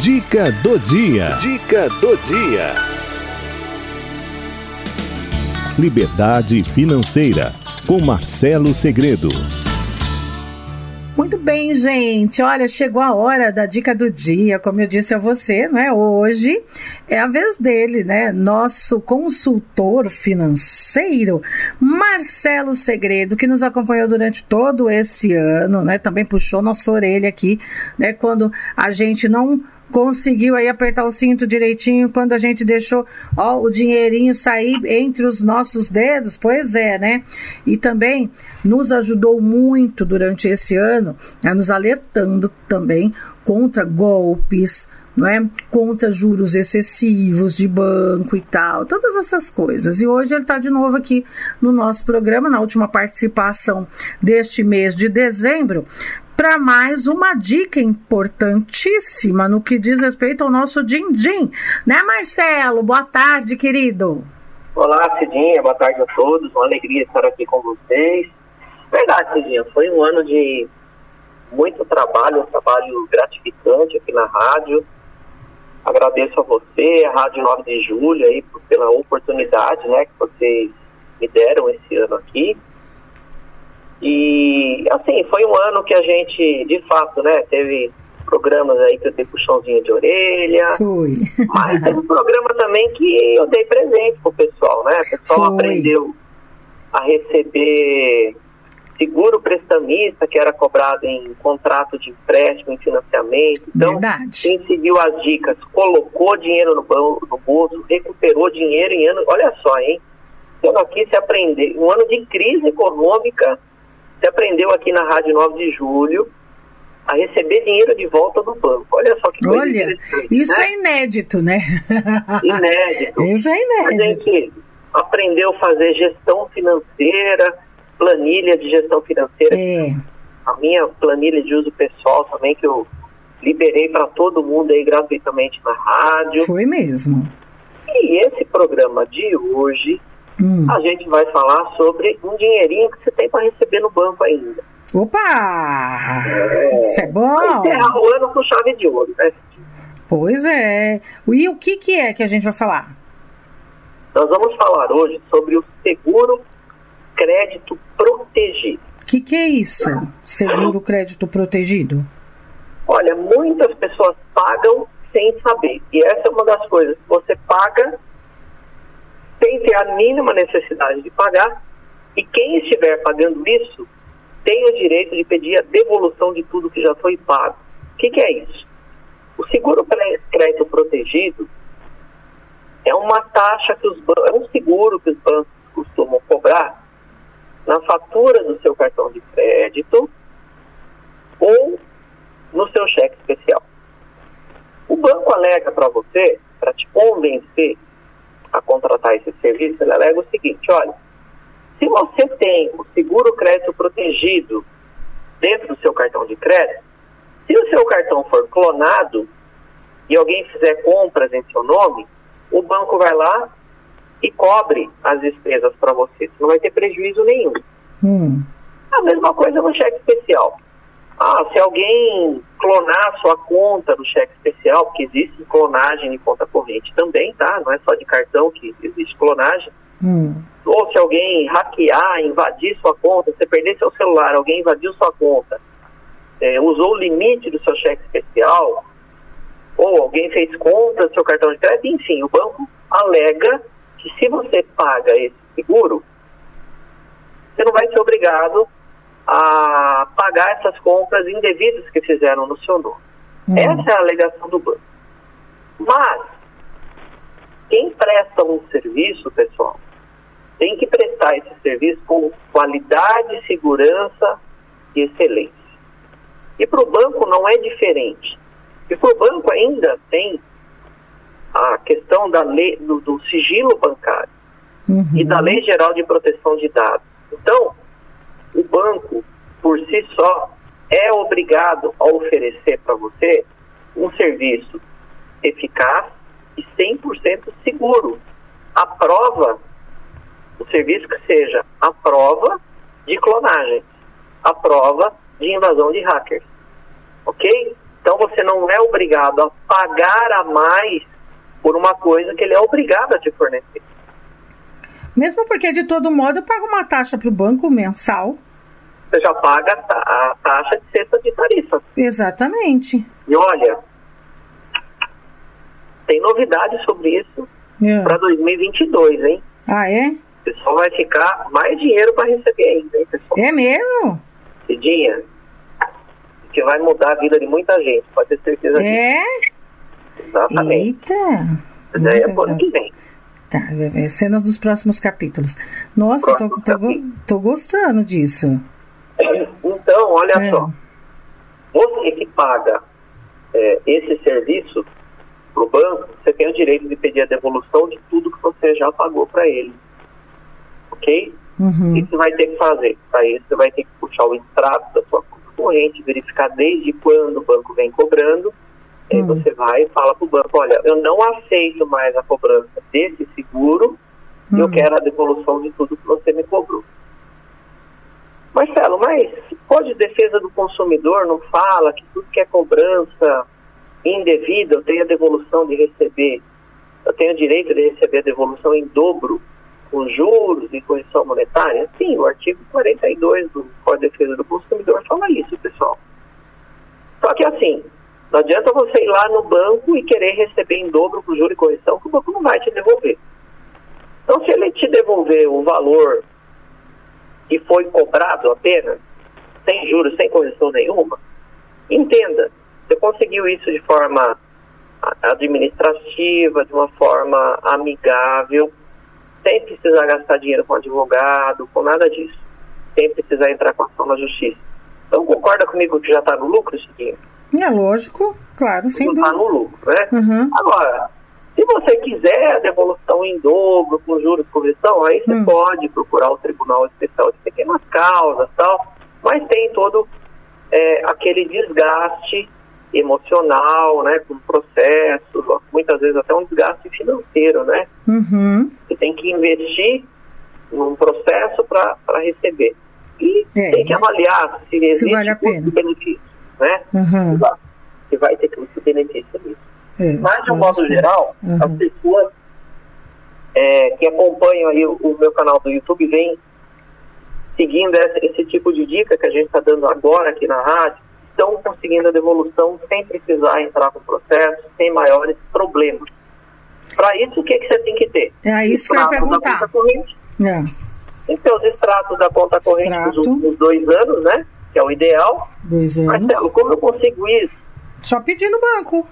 Dica do dia. Dica do dia. Liberdade financeira com Marcelo Segredo. Muito bem, gente. Olha, chegou a hora da dica do dia, como eu disse a você, né? Hoje é a vez dele, né? Nosso consultor financeiro, Marcelo Segredo, que nos acompanhou durante todo esse ano, né? Também puxou nossa orelha aqui, né? Quando a gente não conseguiu aí apertar o cinto direitinho quando a gente deixou ó, o dinheirinho sair entre os nossos dedos? Pois é, né? E também nos ajudou muito durante esse ano, né, nos alertando também contra golpes, não é? Contra juros excessivos de banco e tal, todas essas coisas. E hoje ele está de novo aqui no nosso programa, na última participação deste mês de dezembro, para mais uma dica importantíssima no que diz respeito ao nosso din-din. Né, Marcelo? Boa tarde, querido. Olá, Cidinha. Boa tarde a todos. Uma alegria estar aqui com vocês. Verdade, Cidinha. Foi um ano de muito trabalho, um trabalho gratificante aqui na rádio. Agradeço a você, a Rádio 9 de Julho, aí, pela oportunidade né, que vocês me deram esse ano aqui. E, assim, foi um ano que a gente, de fato, né, teve programas aí que eu dei puxãozinho de orelha. Foi. Mas teve um programa também que eu dei presente pro pessoal, né? O pessoal Foi. aprendeu a receber seguro prestamista, que era cobrado em contrato de empréstimo, em financiamento. Então, Verdade. quem seguiu as dicas, colocou dinheiro no, no bolso, recuperou dinheiro em ano. Olha só, hein? Então aqui se aprendeu, um ano de crise econômica, se aprendeu aqui na Rádio 9 de Julho a receber dinheiro de volta do banco. Olha só que coisa Olha, isso né? é inédito, né? inédito. Isso é A inédito. gente aprendeu a fazer gestão financeira, planilha de gestão financeira. É, A minha planilha de uso pessoal também, que eu liberei para todo mundo aí gratuitamente na rádio. foi mesmo. E esse programa de hoje, Hum. a gente vai falar sobre um dinheirinho que você tem para receber no banco ainda. Opa! Isso é bom? encerrar o ano com chave de ouro, né? Pois é. E o que, que é que a gente vai falar? Nós vamos falar hoje sobre o seguro crédito protegido. O que, que é isso? Seguro crédito protegido? Olha, muitas pessoas pagam sem saber. E essa é uma das coisas. Você paga sem ter a mínima necessidade de pagar. E quem estiver pagando isso tem o direito de pedir a devolução de tudo que já foi pago. O que, que é isso? O seguro crédito protegido é uma taxa que os bancos, é um seguro que os bancos costumam cobrar na fatura do seu cartão de crédito ou no seu cheque especial. O banco alega para você, para te convencer a contratar esse serviço, ele alega o seguinte: olha, se você tem o seguro crédito protegido dentro do seu cartão de crédito, se o seu cartão for clonado e alguém fizer compras em seu nome, o banco vai lá e cobre as despesas para você. Você não vai ter prejuízo nenhum. Hum. A mesma coisa no cheque especial. Ah, se alguém clonar sua conta no cheque especial, porque existe clonagem de conta corrente também, tá? Não é só de cartão que existe clonagem. Hum. Ou se alguém hackear, invadir sua conta, você perder seu celular, alguém invadiu sua conta, é, usou o limite do seu cheque especial, ou alguém fez compra do seu cartão de crédito, enfim, o banco alega que se você paga esse seguro, você não vai ser obrigado a pagar essas compras indevidas que fizeram no seu nome. Hum. Essa é a alegação do banco. Mas, quem presta um serviço, pessoal, tem que prestar esse serviço com qualidade, segurança e excelência. E para o banco não é diferente. E para o banco ainda tem a questão da lei, do, do sigilo bancário Uhum. e da Lei Geral de Proteção de Dados. Então, o banco, por si só, é obrigado a oferecer para você um serviço eficaz e 100% seguro. A prova, o serviço que seja a prova de clonagem, a prova de invasão de hackers. Ok? Então, você não é obrigado a pagar a mais por uma coisa que ele é obrigado a te fornecer. Mesmo porque, de todo modo, eu pago uma taxa para o banco mensal. Você já paga a taxa de cesta de tarifa. Exatamente. E olha, tem novidades sobre isso é. para 2022, hein? Ah, é? O pessoal vai ficar mais dinheiro para receber ainda, hein, pessoal? É mesmo? Cidinha, que vai mudar a vida de muita gente, pode ter certeza disso. É? Exatamente. Eita! Mas aí é ano que vem. Tá, cenas dos próximos capítulos. Nossa, tô, tô, tô, gostando disso. Então, olha é. só. Você que paga é, esse serviço para o banco, você tem o direito de pedir a devolução de tudo que você já pagou para ele. Ok? Uhum. O que você vai ter que fazer? Para isso, você vai ter que puxar o extrato da sua conta corrente, verificar desde quando o banco vem cobrando Aí hum. você vai e fala para o banco, olha, eu não aceito mais a cobrança desse seguro, hum. eu quero a devolução de tudo que você me cobrou. Marcelo, mas pode defesa do consumidor não fala que tudo que é cobrança indevida, eu tenho a devolução de receber, eu tenho o direito de receber a devolução em dobro, com juros e correção monetária? Sim, o artigo 42 do Código de Defesa do Consumidor fala isso, pessoal. Só que assim, não adianta você ir lá no banco e querer receber em dobro com juro e correção, que o banco não vai te devolver. Então, se ele te devolver o valor que foi cobrado apenas, sem juros, sem correção nenhuma, entenda, você conseguiu isso de forma administrativa, de uma forma amigável, sem precisar gastar dinheiro com advogado, com nada disso, sem precisar entrar com ação na justiça. Então, concorda comigo que já está no lucro, Chiquinho? É lógico, claro, sem dúvida. Está no lucro, né? Uhum. Agora, se você quiser a devolução em dobro, com juros, correção, aí você hum. pode procurar o Tribunal Especial de Pequenas Causas tal, mas tem todo é, aquele desgaste emocional, né, com processo, muitas vezes até um desgaste financeiro, né? Uhum. Você tem que investir num processo para receber. E é, tem que avaliar se existe se vale a pena. benefício né? Uhum. Que vai ter custo-benefício nisso. É, Mas, de um modo geral, uhum. as pessoas é, que acompanham aí o, o, meu canal do YouTube vêm seguindo esse, esse tipo de dica que a gente está dando agora aqui na rádio, estão conseguindo a devolução sem precisar entrar com processo, sem maiores problemas. Para isso, o que, que você tem que ter? É isso que eu ia perguntar. É. Que ter os extratos da conta corrente Extrato. dos últimos dois anos, né? Que é o ideal. Dois anos. Marcelo, como eu consigo isso? Só pedir no banco.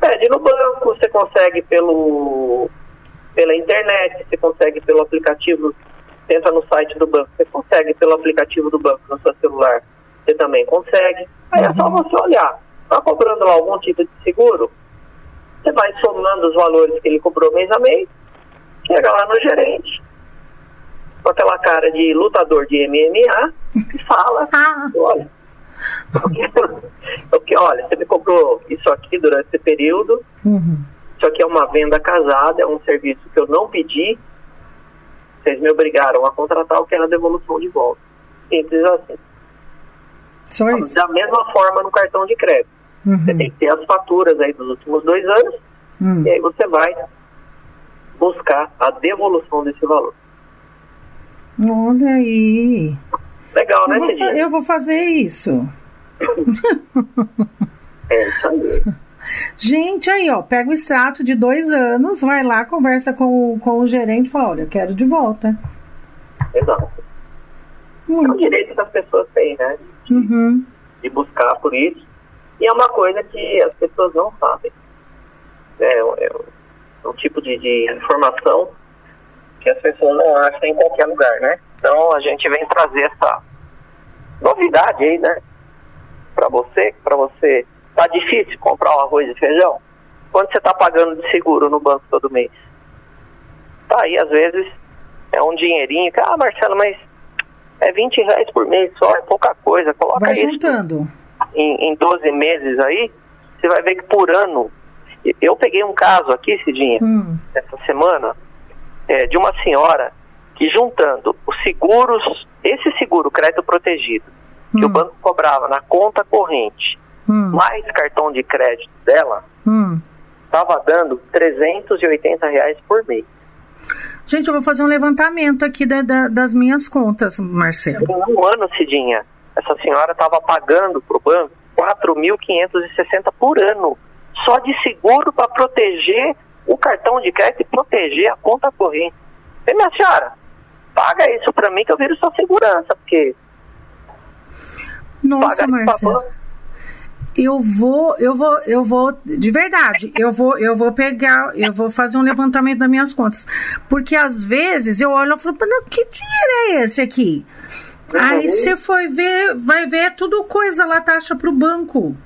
Pede no banco, você consegue pelo pela internet, você consegue pelo aplicativo, entra no site do banco, você consegue pelo aplicativo do banco no seu celular, você também consegue. Aí uhum. é só uhum. você olhar. Está cobrando lá algum tipo de seguro? Você vai somando os valores que ele cobrou mês a mês, chega lá no gerente, com aquela cara de lutador de MMA e fala, ah. olha, porque, olha, você me comprou isso aqui durante esse período, uhum. isso aqui é uma venda casada, é um serviço que eu não pedi, vocês me obrigaram a contratar, o que era devolução de volta. Simples assim. Só isso. Da mesma forma no cartão de crédito. Uhum. Você tem que ter as faturas aí dos últimos dois anos, uhum. e aí você vai buscar a devolução desse valor. Olha aí. Legal, né, eu vou, eu vou fazer isso. é isso aí. Gente, aí, ó, pega o extrato de dois anos, vai lá, conversa com, com o gerente e fala, olha, eu quero de volta. Exato. Muito. É um direito que as pessoas têm, né? De, uhum. de buscar por isso. E é uma coisa que as pessoas não sabem. É, é, um tipo de, de informação que as pessoas não acham em qualquer lugar, né? Então a gente vem trazer essa novidade aí, né? Para você, para você. Tá difícil comprar um arroz e feijão? Quanto você tá pagando de seguro no banco todo mês? Tá aí, às vezes, é um dinheirinho que, ah, Marcelo, mas é 20 reais por mês só, é pouca coisa. Coloca vai isso juntando. Em, em 12 meses aí, você vai ver que por ano. Eu peguei um caso aqui, Cidinha, hum. essa semana, é, de uma senhora que juntando os seguros, esse seguro crédito protegido, que hum. o banco cobrava na conta corrente hum. mais cartão de crédito dela, estava hum. dando 380 reais por mês. Gente, eu vou fazer um levantamento aqui da, da, das minhas contas, Marcelo. Em um ano, Cidinha, essa senhora estava pagando para o banco 4.560 por ano, só de seguro para proteger o cartão de crédito e proteger a conta corrente. E minha senhora, paga isso para mim que eu viro sua segurança, porque. Nossa, Marcelo. Eu vou, eu vou, eu vou, de verdade, eu vou, eu vou pegar, eu vou fazer um levantamento das minhas contas. Porque às vezes eu olho e falo, não, que dinheiro é esse aqui? Aí você foi ver, vai ver tudo coisa lá, taxa para o banco.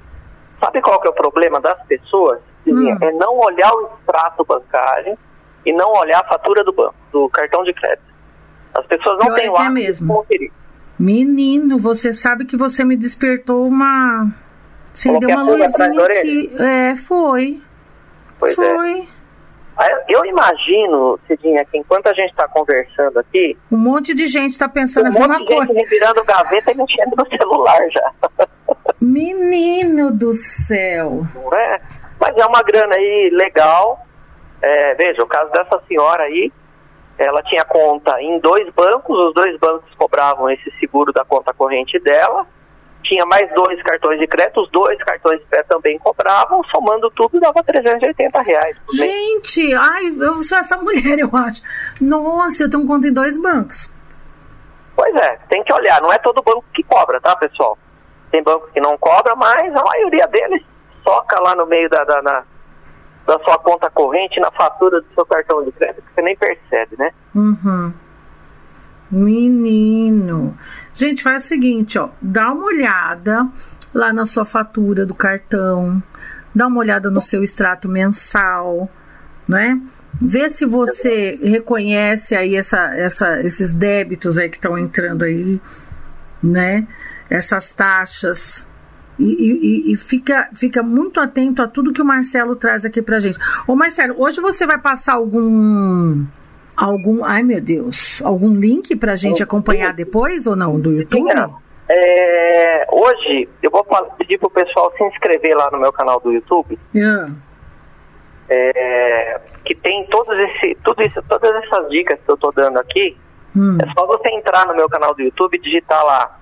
Sabe qual que é o problema das pessoas? Hum. É não olhar o extrato bancário e não olhar a fatura do banco, do cartão de crédito. As pessoas não têm lá é mesmo. Menino, você sabe que você me despertou uma. Sim, deu uma luzinha aqui. É, foi. Pois é. foi. É. Eu imagino, Cidinha, que enquanto a gente está conversando aqui. Um monte de gente está pensando um a mesma coisa. Um monte de gente virando gaveta e mexendo no celular já. Menino do céu. Não é? Mas é uma grana aí legal. É, veja, o caso dessa senhora aí, ela tinha conta em dois bancos, os dois bancos cobravam esse seguro da conta corrente dela. Tinha mais dois cartões de crédito, os dois cartões de crédito também cobravam, somando tudo dava 380 reais. Gente, ai, eu sou essa mulher, eu acho. Nossa, eu tenho conta em dois bancos. Pois é, tem que olhar, não é todo banco que cobra, tá, pessoal? Tem banco que não cobra, mas a maioria deles lá no meio da, da, na, da sua conta corrente, na fatura do seu cartão de crédito, que você nem percebe, né? Uhum. Menino. Gente, faz o seguinte, ó. Dá uma olhada lá na sua fatura do cartão. Dá uma olhada no seu extrato mensal, né? Vê se você reconhece aí essa, essa, esses débitos aí que estão entrando aí, né? Essas taxas. E, e, e, fica, fica muito atento a tudo que o Marcelo traz aqui pra gente. Ô Marcelo, hoje você vai passar algum algum, ai meu Deus, algum link pra gente acompanhar depois ou não do YouTube? É, hoje eu vou pedir pro pessoal se inscrever lá no meu canal do YouTube. Yeah. É, que tem todos esse, tudo isso, todas essas dicas que eu tô dando aqui. Hum. É só você entrar no meu canal do YouTube e digitar lá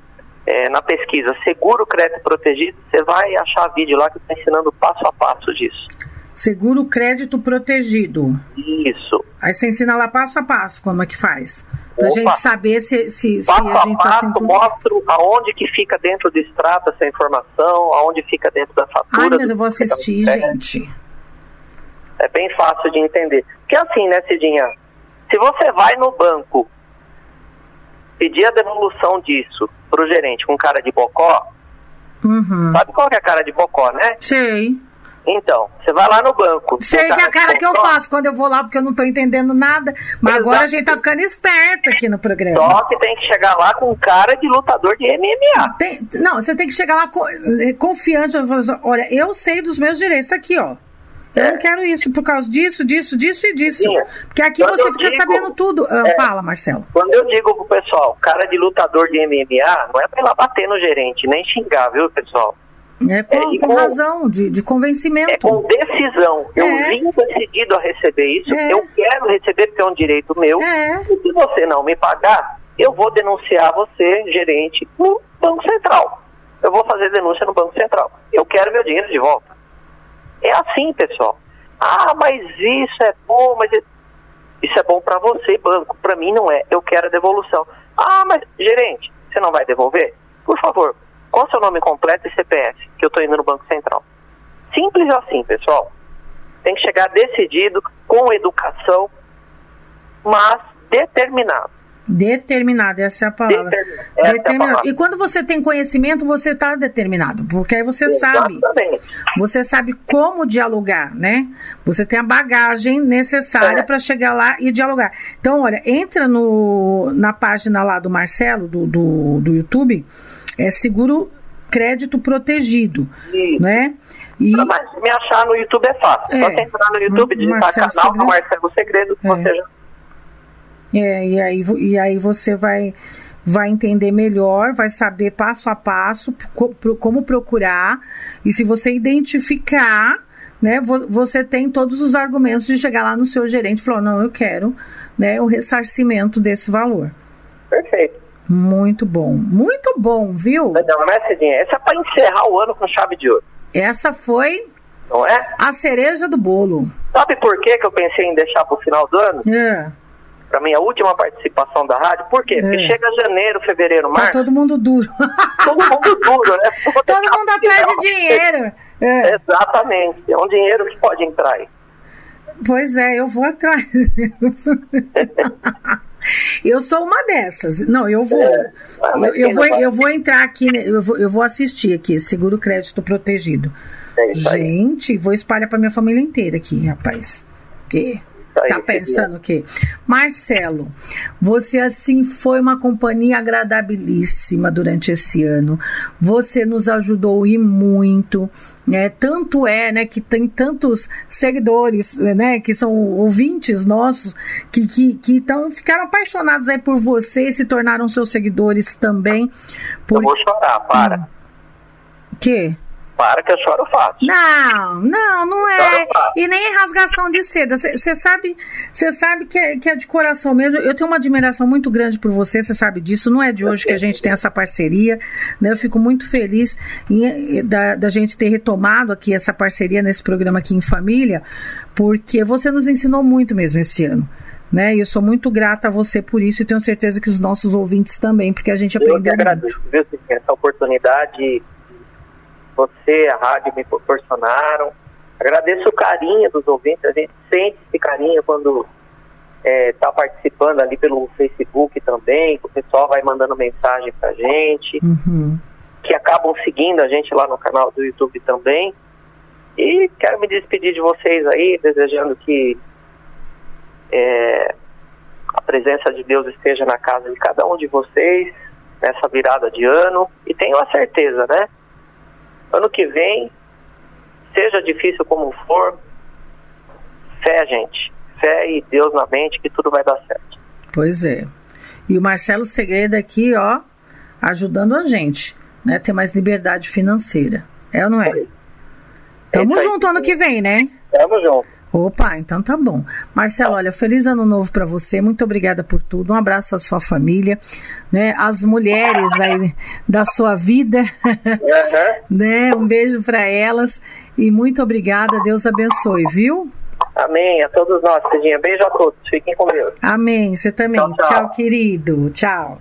é, na pesquisa Seguro Crédito Protegido, você vai achar vídeo lá que está ensinando passo a passo disso. Seguro Crédito Protegido. Isso. Aí você ensina lá passo a passo como é que faz. Pra Opa. gente saber se, se, passo se a gente está sendo. mostro aonde que fica dentro do extrato essa informação, aonde fica dentro da fatura. Ai, mas eu vou assistir, gente. É bem fácil de entender. Porque assim, né, Cidinha? Se você vai no banco pedir a devolução disso pro gerente com cara de bocó, uhum. sabe qual é a cara de bocó, né? Sei. Então, você vai lá no banco. Sei que é a cara que eu faço quando eu vou lá, porque eu não tô entendendo nada. Mas Exato. agora a gente tá ficando esperto aqui no programa. Só que tem que chegar lá com cara de lutador de MMA. Tem, não, você tem que chegar lá eh, confiante. Olha, eu sei dos meus direitos aqui, ó. Eu é. não quero isso por causa disso, disso, disso e disso. Sim. Porque aqui quando você fica digo, sabendo tudo. Ah, é, Fala, Marcelo. Quando eu digo pro pessoal, cara de lutador de MMA, não é pra ir lá bater no gerente, nem xingar, viu, pessoal? É com, é, com, com razão, de, de convencimento. É com decisão. Eu é. vim decidido a receber isso, é. eu quero receber porque é um direito meu. É. E se você não me pagar, eu vou denunciar você, gerente, no Banco Central. Eu vou fazer denúncia no Banco Central. Eu quero meu dinheiro de volta. É assim, pessoal. Ah, mas isso é bom, mas isso é bom para você, banco. Para mim não é. Eu quero a devolução. Ah, mas gerente, você não vai devolver? Por favor, qual é o seu nome completo e CPF? Que eu estou indo no Banco Central. Simples assim, pessoal. Tem que chegar decidido, com educação, mas determinado. Determinado, essa é a palavra. Determinado. determinado. É a palavra. E quando você tem conhecimento, você está determinado, porque aí você Exatamente. sabe. Você sabe como dialogar, né? Você tem a bagagem necessária é. para chegar lá e dialogar. Então, olha, entra no, na página lá do Marcelo, do, do, do YouTube, é seguro crédito protegido, Isso. né? E... Mas me achar no YouTube é fácil. É. Só entrar no YouTube, digitar Marcelo canal Segredo. do Marcelo Segredo, é. você já é, e aí, e aí você vai vai entender melhor, vai saber passo a passo como procurar. E se você identificar, né, você tem todos os argumentos de chegar lá no seu gerente e falar: não, eu quero né, o ressarcimento desse valor. Perfeito. Muito bom, muito bom, viu? Não, não é, Cidinha? Essa é para encerrar o ano com chave de ouro. Essa foi não é? a cereja do bolo. Sabe por que, que eu pensei em deixar para o final do ano? É. Para minha última participação da rádio. Por quê? É. Porque chega janeiro, fevereiro, março. Tá todo mundo duro. todo mundo duro, né? todo mundo atrás de dinheiro. É. Exatamente. É um dinheiro que pode entrar aí. Pois é, eu vou atrás. Eu sou uma dessas. Não, eu vou. É, eu, eu, vou eu vou entrar aqui, eu vou, eu vou assistir aqui, seguro crédito protegido. É Gente, vou espalhar para minha família inteira aqui, rapaz. Que tá pensando o quê? Marcelo, você assim foi uma companhia agradabilíssima durante esse ano. Você nos ajudou e muito, né? Tanto é, né, que tem tantos seguidores, né, que são ouvintes nossos que que, que então ficaram apaixonados aí por você e se tornaram seus seguidores também. Por... Eu vou chorar, para. O quê? Para que eu choro fácil. Não, não, não é. E nem é rasgação de seda. Você sabe, você sabe que é, que é de coração mesmo. Eu tenho uma admiração muito grande por você, você sabe disso. Não é de hoje que a gente tem essa parceria. Né? Eu fico muito feliz em, da, da gente ter retomado aqui essa parceria nesse programa aqui em família, porque você nos ensinou muito mesmo esse ano. Né? E eu sou muito grata a você por isso e tenho certeza que os nossos ouvintes também, porque a gente aprendeu eu agradeço, muito. Viu, essa oportunidade você, a rádio me proporcionaram. Agradeço o carinho dos ouvintes, a gente sente esse carinho quando está é, tá participando ali pelo Facebook também, que o pessoal vai mandando mensagem pra gente, uhum. que acabam seguindo a gente lá no canal do YouTube também. E quero me despedir de vocês aí, desejando que é, a presença de Deus esteja na casa de cada um de vocês nessa virada de ano. E tenho a certeza, né? Ano que vem, seja difícil como for, fé, gente. Fé e Deus na mente que tudo vai dar certo. Pois é. E o Marcelo Segredo aqui, ó, ajudando a gente, né? Ter mais liberdade financeira. É ou não é? é Tamo é junto ano que vem, né? Tamo junto. Opa, então tá bom. Marcelo, olha, feliz ano novo para você. Muito obrigada por tudo. Um abraço à sua família, né? As mulheres aí da sua vida, uhum. né? Um beijo para elas e muito obrigada. Deus abençoe, viu? Amém. A todos nós, Cidinha. Beijo a todos. Fiquem com Deus. Amém. Você também. tchau, tchau. tchau querido. Tchau.